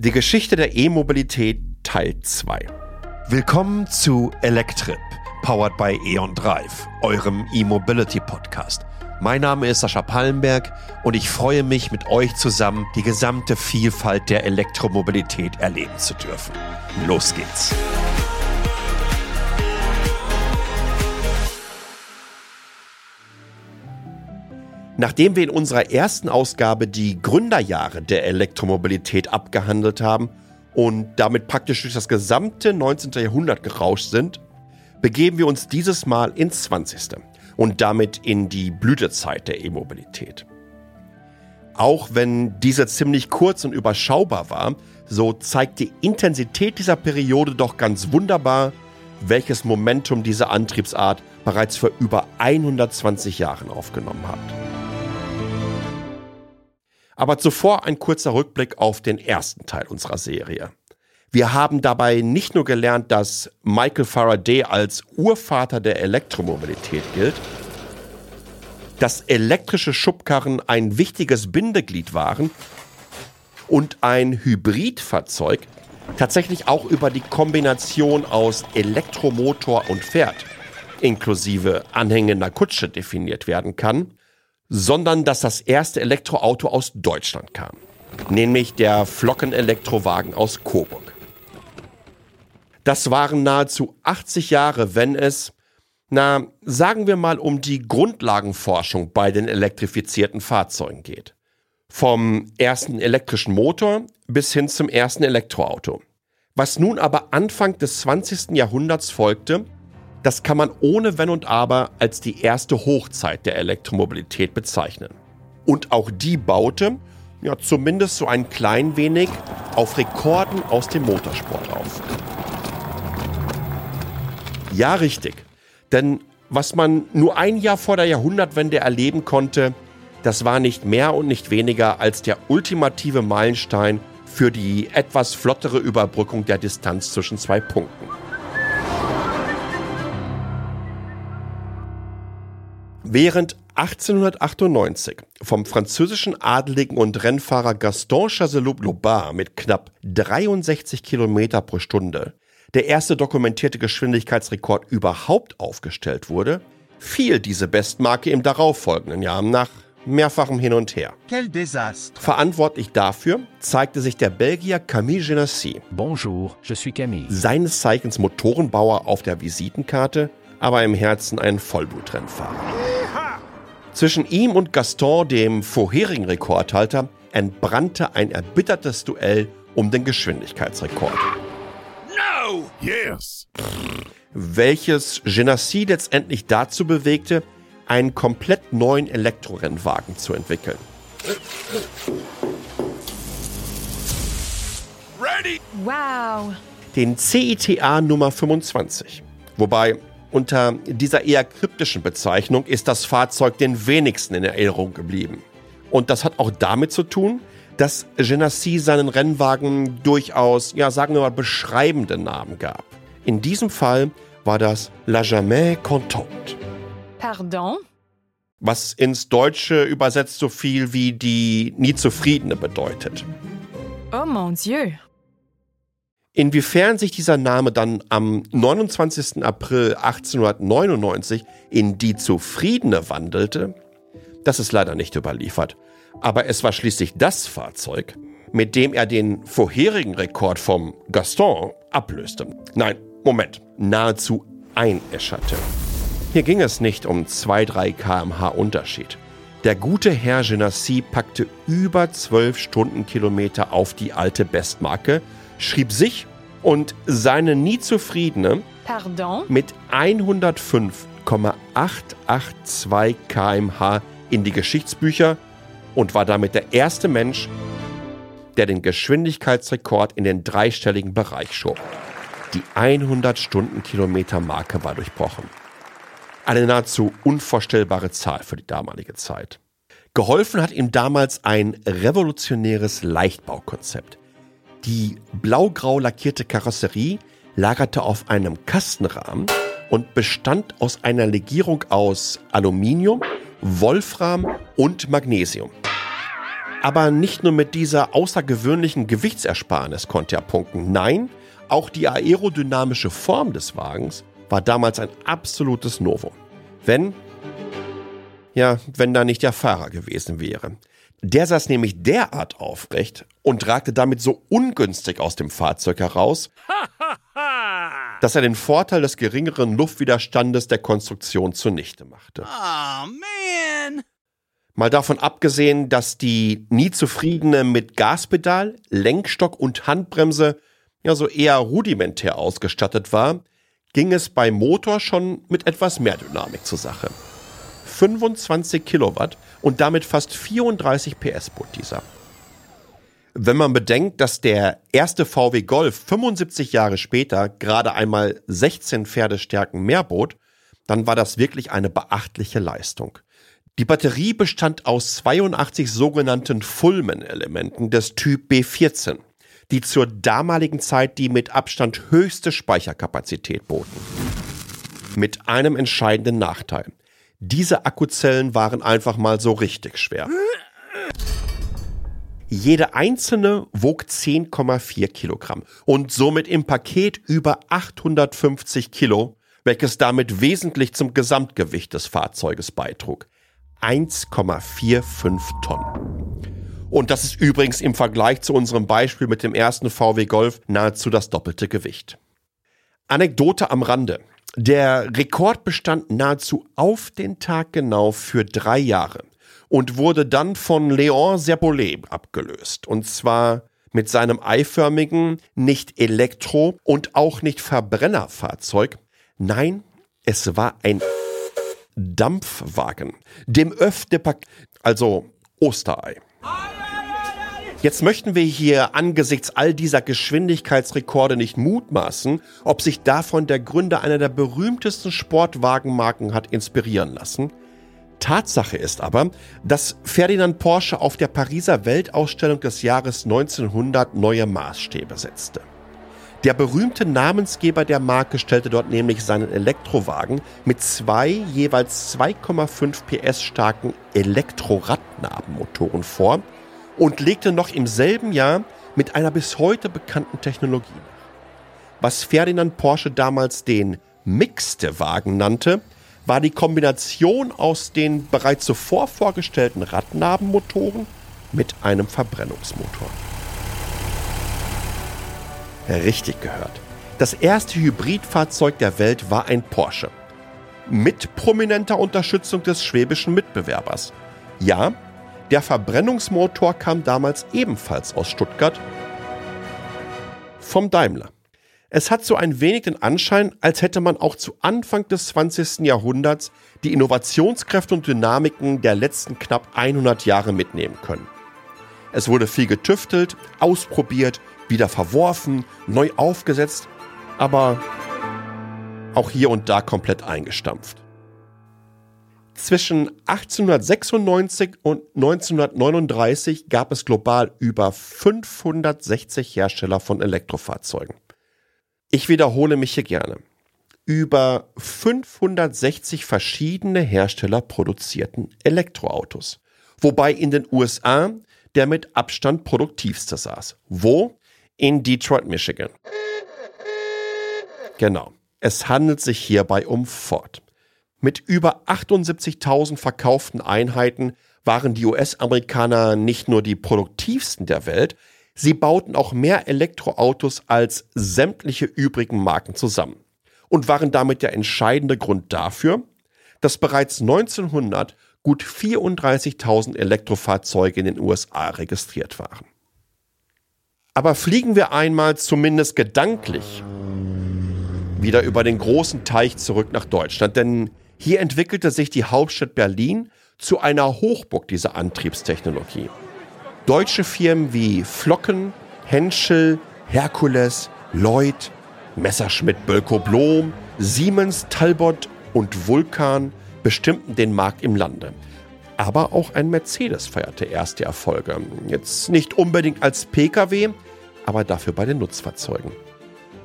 Die Geschichte der E-Mobilität Teil 2. Willkommen zu Electrip, powered by E.ON Drive, eurem E-Mobility Podcast. Mein Name ist Sascha Pallenberg und ich freue mich, mit euch zusammen die gesamte Vielfalt der Elektromobilität erleben zu dürfen. Los geht's! Nachdem wir in unserer ersten Ausgabe die Gründerjahre der Elektromobilität abgehandelt haben und damit praktisch durch das gesamte 19. Jahrhundert gerauscht sind, begeben wir uns dieses Mal ins 20. und damit in die Blütezeit der E-Mobilität. Auch wenn diese ziemlich kurz und überschaubar war, so zeigt die Intensität dieser Periode doch ganz wunderbar, welches Momentum diese Antriebsart bereits vor über 120 Jahren aufgenommen hat. Aber zuvor ein kurzer Rückblick auf den ersten Teil unserer Serie. Wir haben dabei nicht nur gelernt, dass Michael Faraday als Urvater der Elektromobilität gilt, dass elektrische Schubkarren ein wichtiges Bindeglied waren und ein Hybridfahrzeug tatsächlich auch über die Kombination aus Elektromotor und Pferd inklusive anhängender Kutsche definiert werden kann, sondern dass das erste Elektroauto aus Deutschland kam, nämlich der Flocken-Elektrowagen aus Coburg. Das waren nahezu 80 Jahre, wenn es, na, sagen wir mal, um die Grundlagenforschung bei den elektrifizierten Fahrzeugen geht. Vom ersten elektrischen Motor bis hin zum ersten Elektroauto. Was nun aber Anfang des 20. Jahrhunderts folgte, das kann man ohne Wenn und Aber als die erste Hochzeit der Elektromobilität bezeichnen. Und auch die baute, ja zumindest so ein klein wenig, auf Rekorden aus dem Motorsport auf. Ja, richtig. Denn was man nur ein Jahr vor der Jahrhundertwende erleben konnte, das war nicht mehr und nicht weniger als der ultimative Meilenstein für die etwas flottere Überbrückung der Distanz zwischen zwei Punkten. Während 1898 vom französischen Adeligen und Rennfahrer Gaston Chazeloup-Lobard mit knapp 63 Kilometer pro Stunde der erste dokumentierte Geschwindigkeitsrekord überhaupt aufgestellt wurde, fiel diese Bestmarke im darauffolgenden Jahr nach mehrfachem Hin und Her. Verantwortlich dafür zeigte sich der Belgier Camille Genassi. Bonjour, je suis Camille. Seines Zeichens Motorenbauer auf der Visitenkarte, aber im Herzen ein Vollblutrennfahrer. Zwischen ihm und Gaston, dem vorherigen Rekordhalter, entbrannte ein erbittertes Duell um den Geschwindigkeitsrekord. No! Yes! Welches Genassi letztendlich dazu bewegte, einen komplett neuen Elektrorennwagen zu entwickeln. Ready? Wow! Den CITA Nummer 25. Wobei unter dieser eher kryptischen Bezeichnung ist das Fahrzeug den wenigsten in Erinnerung geblieben. Und das hat auch damit zu tun, dass Genassi seinen Rennwagen durchaus, ja, sagen wir mal, beschreibende Namen gab. In diesem Fall war das La Jamais Contente. Pardon? Was ins Deutsche übersetzt so viel wie die nie zufriedene bedeutet. Oh mon Dieu. Inwiefern sich dieser Name dann am 29. April 1899 in die Zufriedene wandelte, das ist leider nicht überliefert. Aber es war schließlich das Fahrzeug, mit dem er den vorherigen Rekord vom Gaston ablöste. Nein, Moment, nahezu einäscherte. Hier ging es nicht um 2-3 kmh Unterschied. Der gute Herr Genassi packte über 12 Stundenkilometer auf die alte Bestmarke, schrieb sich und seine nie zufriedene Pardon? mit 105,882 kmh in die Geschichtsbücher und war damit der erste Mensch, der den Geschwindigkeitsrekord in den dreistelligen Bereich schob. Die 100 Stundenkilometer Marke war durchbrochen. Eine nahezu unvorstellbare Zahl für die damalige Zeit. Geholfen hat ihm damals ein revolutionäres Leichtbaukonzept. Die blau-grau lackierte Karosserie lagerte auf einem Kastenrahmen und bestand aus einer Legierung aus Aluminium, Wolfram und Magnesium. Aber nicht nur mit dieser außergewöhnlichen Gewichtsersparnis konnte er punkten. Nein, auch die aerodynamische Form des Wagens war damals ein absolutes Novum. Wenn, ja, wenn da nicht der Fahrer gewesen wäre. Der saß nämlich derart aufrecht und ragte damit so ungünstig aus dem Fahrzeug heraus, dass er den Vorteil des geringeren Luftwiderstandes der Konstruktion zunichte machte. Oh man! Mal davon abgesehen, dass die nie zufriedene mit Gaspedal, Lenkstock und Handbremse ja so eher rudimentär ausgestattet war, ging es beim Motor schon mit etwas mehr Dynamik zur Sache. 25 Kilowatt und damit fast 34 PS bot dieser. Wenn man bedenkt, dass der erste VW Golf 75 Jahre später gerade einmal 16 Pferdestärken mehr bot, dann war das wirklich eine beachtliche Leistung. Die Batterie bestand aus 82 sogenannten Fullman-Elementen des Typ B14, die zur damaligen Zeit die mit Abstand höchste Speicherkapazität boten. Mit einem entscheidenden Nachteil. Diese Akkuzellen waren einfach mal so richtig schwer. Jede einzelne wog 10,4 Kilogramm und somit im Paket über 850 Kilo, welches damit wesentlich zum Gesamtgewicht des Fahrzeuges beitrug. 1,45 Tonnen. Und das ist übrigens im Vergleich zu unserem Beispiel mit dem ersten VW Golf nahezu das doppelte Gewicht. Anekdote am Rande. Der Rekord bestand nahezu auf den Tag genau für drei Jahre und wurde dann von Léon Serpollet abgelöst. Und zwar mit seinem eiförmigen, nicht Elektro- und auch nicht Verbrennerfahrzeug. Nein, es war ein Dampfwagen, dem Pack, also Osterei. Jetzt möchten wir hier angesichts all dieser Geschwindigkeitsrekorde nicht mutmaßen, ob sich davon der Gründer einer der berühmtesten Sportwagenmarken hat inspirieren lassen. Tatsache ist aber, dass Ferdinand Porsche auf der Pariser Weltausstellung des Jahres 1900 neue Maßstäbe setzte. Der berühmte Namensgeber der Marke stellte dort nämlich seinen Elektrowagen mit zwei jeweils 2,5 PS starken Elektroradnabenmotoren vor und legte noch im selben Jahr mit einer bis heute bekannten Technologie nach. Was Ferdinand Porsche damals den mixte Wagen nannte, war die Kombination aus den bereits zuvor vorgestellten Radnabenmotoren mit einem Verbrennungsmotor richtig gehört. Das erste Hybridfahrzeug der Welt war ein Porsche. Mit prominenter Unterstützung des schwäbischen Mitbewerbers. Ja, der Verbrennungsmotor kam damals ebenfalls aus Stuttgart vom Daimler. Es hat so ein wenig den Anschein, als hätte man auch zu Anfang des 20. Jahrhunderts die Innovationskräfte und Dynamiken der letzten knapp 100 Jahre mitnehmen können. Es wurde viel getüftelt, ausprobiert, wieder verworfen, neu aufgesetzt, aber auch hier und da komplett eingestampft. Zwischen 1896 und 1939 gab es global über 560 Hersteller von Elektrofahrzeugen. Ich wiederhole mich hier gerne. Über 560 verschiedene Hersteller produzierten Elektroautos, wobei in den USA der mit Abstand produktivste saß. Wo? in Detroit, Michigan. Genau. Es handelt sich hierbei um Ford. Mit über 78.000 verkauften Einheiten waren die US-Amerikaner nicht nur die produktivsten der Welt, sie bauten auch mehr Elektroautos als sämtliche übrigen Marken zusammen und waren damit der entscheidende Grund dafür, dass bereits 1900 gut 34.000 Elektrofahrzeuge in den USA registriert waren. Aber fliegen wir einmal zumindest gedanklich wieder über den großen Teich zurück nach Deutschland, denn hier entwickelte sich die Hauptstadt Berlin zu einer Hochburg dieser Antriebstechnologie. Deutsche Firmen wie Flocken, Henschel, Herkules, Lloyd, Messerschmitt Bölko Blom, Siemens, Talbot und Vulkan bestimmten den Markt im Lande aber auch ein Mercedes feierte erste Erfolge. Jetzt nicht unbedingt als Pkw, aber dafür bei den Nutzfahrzeugen.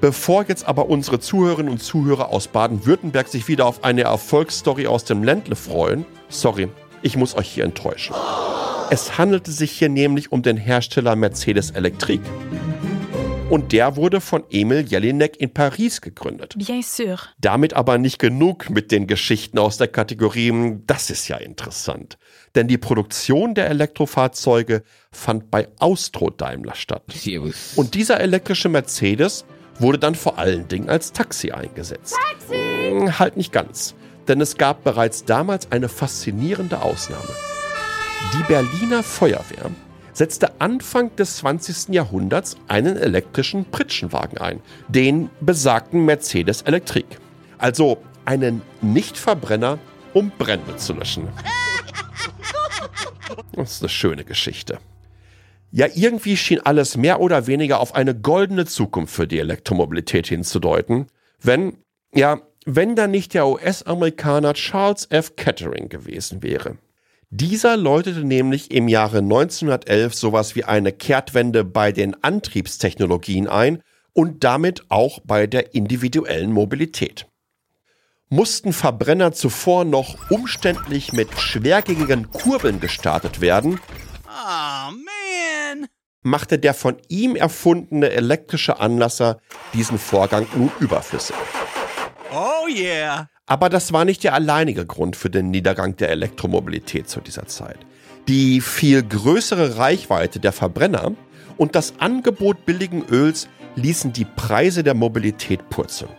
Bevor jetzt aber unsere Zuhörerinnen und Zuhörer aus Baden-Württemberg sich wieder auf eine Erfolgsstory aus dem Ländle freuen, sorry, ich muss euch hier enttäuschen. Es handelte sich hier nämlich um den Hersteller Mercedes Electric. Und der wurde von Emil Jelinek in Paris gegründet. Bien sûr. Damit aber nicht genug mit den Geschichten aus der Kategorie, das ist ja interessant. Denn die Produktion der Elektrofahrzeuge fand bei Austro Daimler statt. Servus. Und dieser elektrische Mercedes wurde dann vor allen Dingen als Taxi eingesetzt. Taxi! Halt nicht ganz. Denn es gab bereits damals eine faszinierende Ausnahme. Die Berliner Feuerwehr setzte Anfang des 20. Jahrhunderts einen elektrischen Pritschenwagen ein, den besagten Mercedes Elektrik. Also einen Nichtverbrenner, um Brände zu löschen. Das ist eine schöne Geschichte. Ja, irgendwie schien alles mehr oder weniger auf eine goldene Zukunft für die Elektromobilität hinzudeuten, wenn, ja, wenn da nicht der US-Amerikaner Charles F. Kettering gewesen wäre. Dieser läutete nämlich im Jahre 1911 sowas wie eine Kehrtwende bei den Antriebstechnologien ein und damit auch bei der individuellen Mobilität. Mussten Verbrenner zuvor noch umständlich mit schwergängigen Kurbeln gestartet werden, Oh. Machte der von ihm erfundene elektrische Anlasser diesen Vorgang nun überflüssig. Oh yeah. Aber das war nicht der alleinige Grund für den Niedergang der Elektromobilität zu dieser Zeit. Die viel größere Reichweite der Verbrenner und das Angebot billigen Öls ließen die Preise der Mobilität purzeln.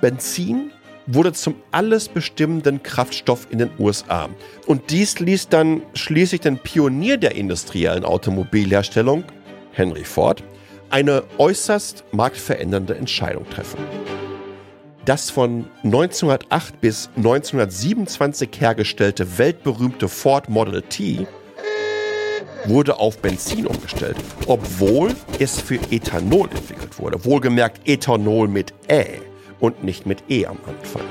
Benzin wurde zum alles bestimmenden Kraftstoff in den USA. Und dies ließ dann schließlich den Pionier der industriellen Automobilherstellung, Henry Ford, eine äußerst marktverändernde Entscheidung treffen. Das von 1908 bis 1927 hergestellte weltberühmte Ford Model T wurde auf Benzin umgestellt, obwohl es für Ethanol entwickelt wurde. Wohlgemerkt Ethanol mit Ä und nicht mit E am Anfang.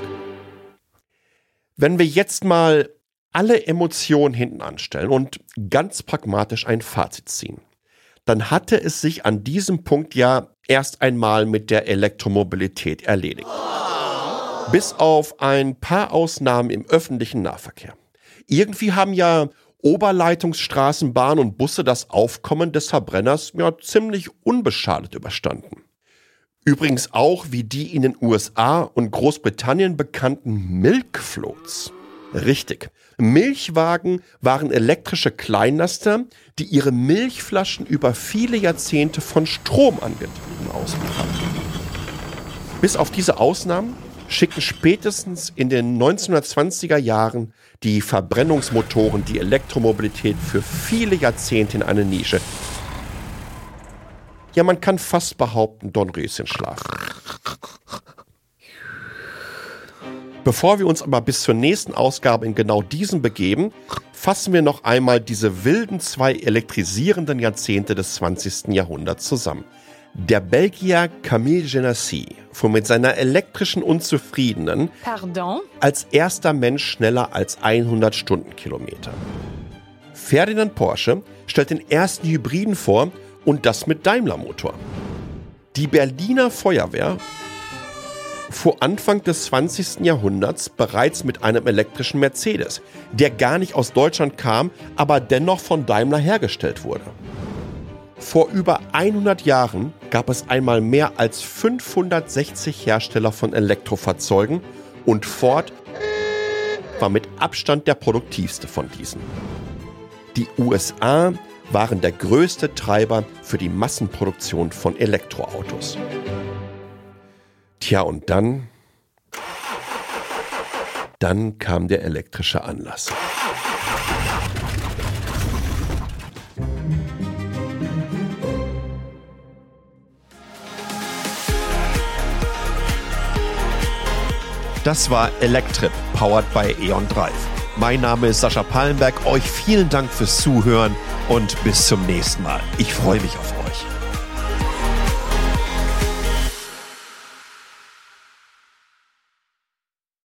Wenn wir jetzt mal alle Emotionen hinten anstellen und ganz pragmatisch ein Fazit ziehen, dann hatte es sich an diesem Punkt ja erst einmal mit der Elektromobilität erledigt. Bis auf ein paar Ausnahmen im öffentlichen Nahverkehr. Irgendwie haben ja Oberleitungsstraßen, und Busse das Aufkommen des Verbrenners ja ziemlich unbeschadet überstanden. Übrigens auch wie die in den USA und Großbritannien bekannten Milkfloats. Richtig. Milchwagen waren elektrische Kleinlaster, die ihre Milchflaschen über viele Jahrzehnte von Strom angetrieben ausbrachten. Bis auf diese Ausnahmen schickten spätestens in den 1920er Jahren die Verbrennungsmotoren die Elektromobilität für viele Jahrzehnte in eine Nische. Ja, man kann fast behaupten, Dornröschenschlaf. Bevor wir uns aber bis zur nächsten Ausgabe in genau diesen begeben, fassen wir noch einmal diese wilden zwei elektrisierenden Jahrzehnte des 20. Jahrhunderts zusammen. Der Belgier Camille Genassi fuhr mit seiner elektrischen Unzufriedenen Pardon? als erster Mensch schneller als 100 Stundenkilometer. Ferdinand Porsche stellt den ersten Hybriden vor und das mit Daimler-Motor. Die Berliner Feuerwehr fuhr Anfang des 20. Jahrhunderts bereits mit einem elektrischen Mercedes, der gar nicht aus Deutschland kam, aber dennoch von Daimler hergestellt wurde. Vor über 100 Jahren gab es einmal mehr als 560 Hersteller von Elektrofahrzeugen und Ford war mit Abstand der produktivste von diesen. Die USA waren der größte Treiber für die Massenproduktion von Elektroautos. Tja, und dann. Dann kam der elektrische Anlass. Das war Electrip, powered by E.ON Drive. Mein Name ist Sascha Pallenberg. Euch vielen Dank fürs Zuhören und bis zum nächsten Mal. Ich freue mich auf euch.